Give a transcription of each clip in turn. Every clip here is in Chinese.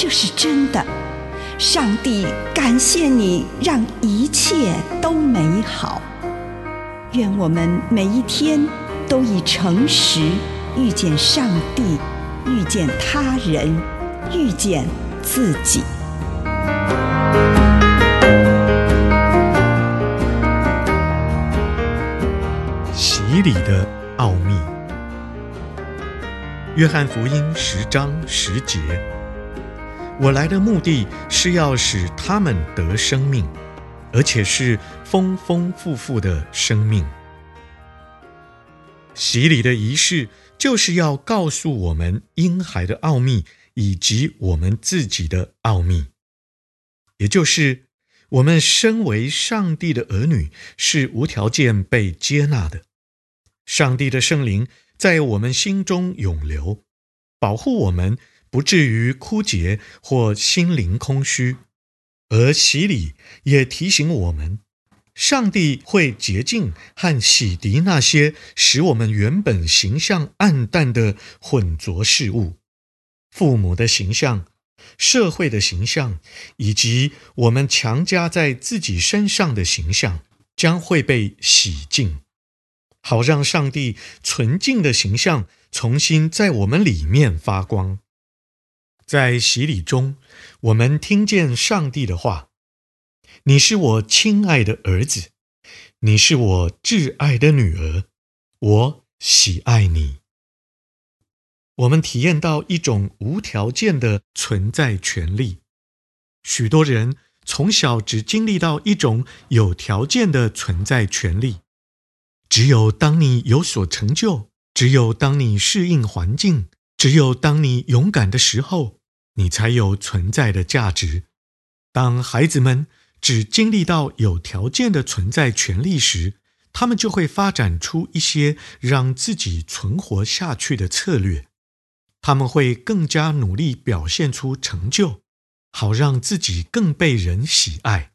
这是真的。上帝感谢你，让一切都美好。愿我们每一天都以诚实遇见上帝，遇见他人，遇见自己。洗礼的奥秘，约翰福音十章十节：我来的目的是要使他们得生命，而且是丰丰富富的生命。洗礼的仪式就是要告诉我们婴孩的奥秘，以及我们自己的奥秘，也就是我们身为上帝的儿女，是无条件被接纳的。上帝的圣灵在我们心中永留，保护我们不至于枯竭或心灵空虚。而洗礼也提醒我们，上帝会洁净和洗涤那些使我们原本形象暗淡的混浊事物，父母的形象、社会的形象，以及我们强加在自己身上的形象，将会被洗净。好让上帝纯净的形象重新在我们里面发光。在洗礼中，我们听见上帝的话：“你是我亲爱的儿子，你是我挚爱的女儿，我喜爱你。”我们体验到一种无条件的存在权利。许多人从小只经历到一种有条件的存在权利。只有当你有所成就，只有当你适应环境，只有当你勇敢的时候，你才有存在的价值。当孩子们只经历到有条件的存在权利时，他们就会发展出一些让自己存活下去的策略。他们会更加努力表现出成就，好让自己更被人喜爱。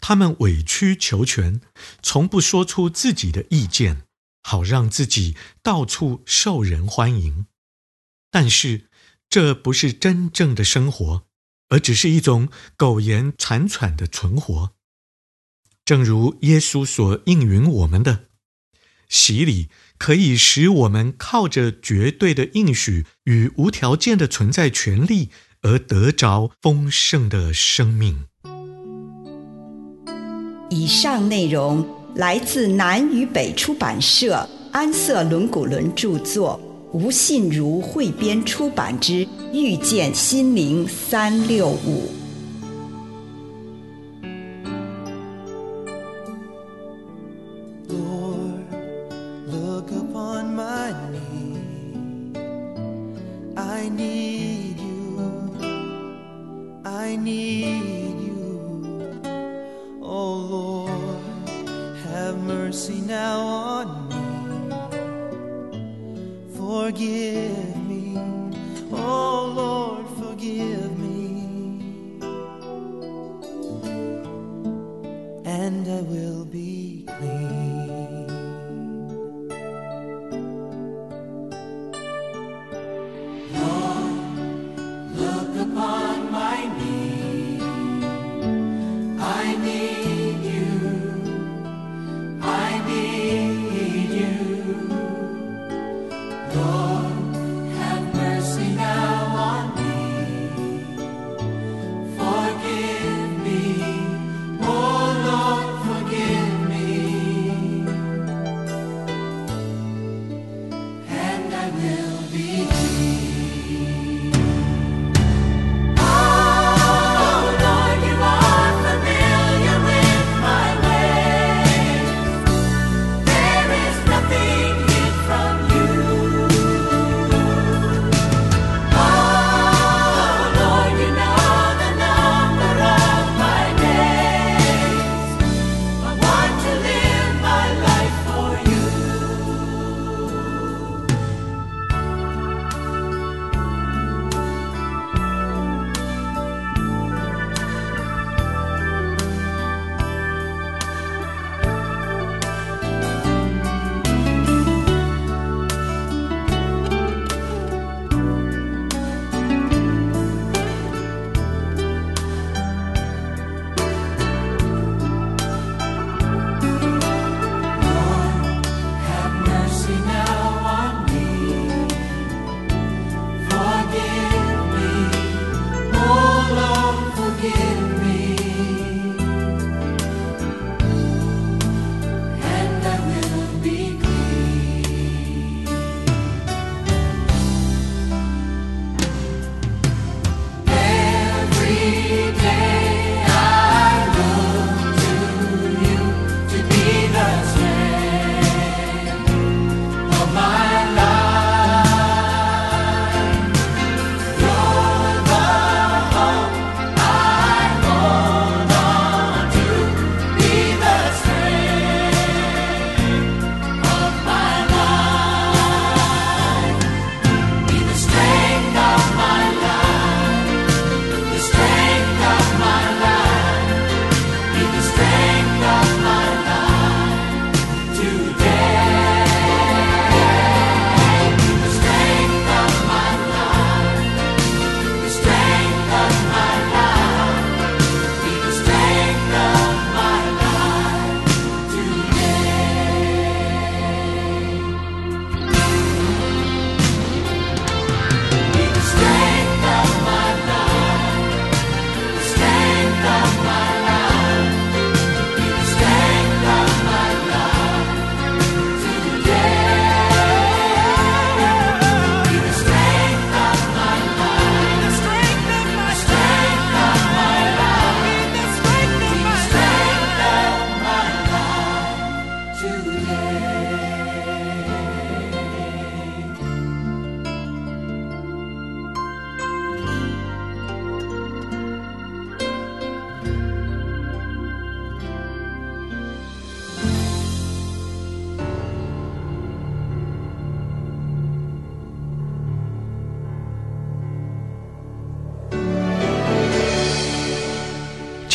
他们委曲求全，从不说出自己的意见，好让自己到处受人欢迎。但是，这不是真正的生活，而只是一种苟延残喘的存活。正如耶稣所应允我们的，洗礼可以使我们靠着绝对的应许与无条件的存在权利，而得着丰盛的生命。以上内容来自南与北出版社安瑟伦古伦著作，吴信如汇编出版之《遇见心灵三六五》。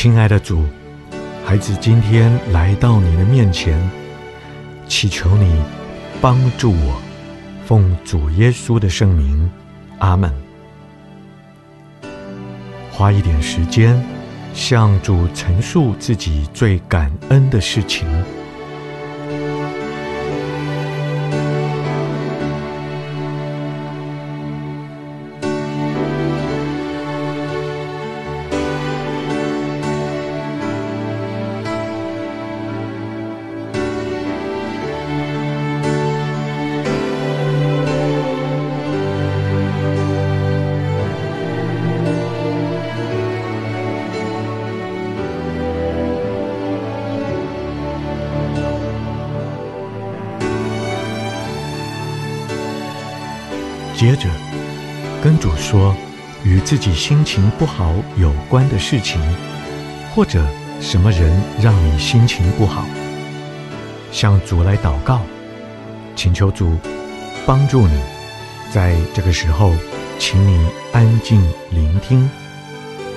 亲爱的主，孩子今天来到你的面前，祈求你帮助我，奉主耶稣的圣名，阿门。花一点时间，向主陈述自己最感恩的事情。跟主说与自己心情不好有关的事情，或者什么人让你心情不好，向主来祷告，请求主帮助你。在这个时候，请你安静聆听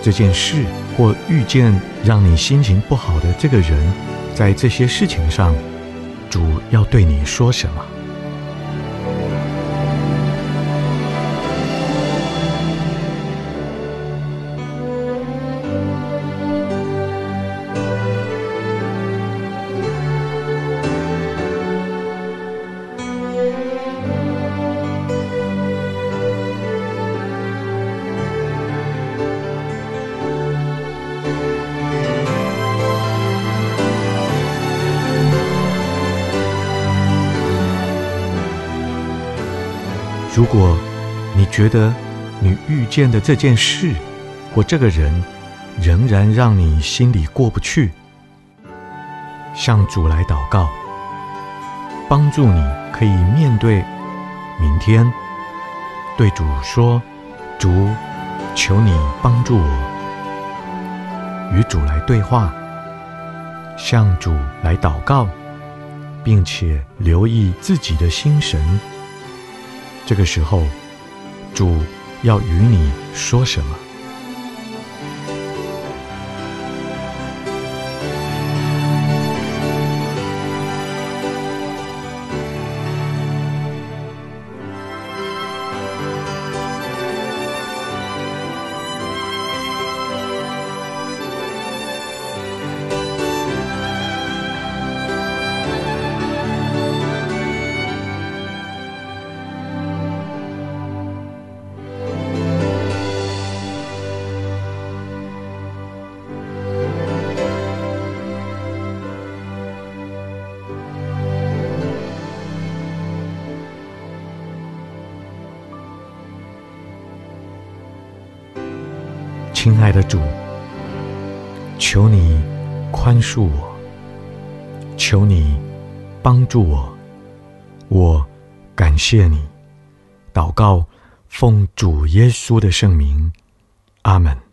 这件事，或遇见让你心情不好的这个人，在这些事情上，主要对你说什么？如果你觉得你遇见的这件事或这个人仍然让你心里过不去，向主来祷告，帮助你可以面对明天，对主说：“主，求你帮助我。”与主来对话，向主来祷告，并且留意自己的心神。这个时候，主要与你说什么？亲爱的主，求你宽恕我，求你帮助我，我感谢你。祷告，奉主耶稣的圣名，阿门。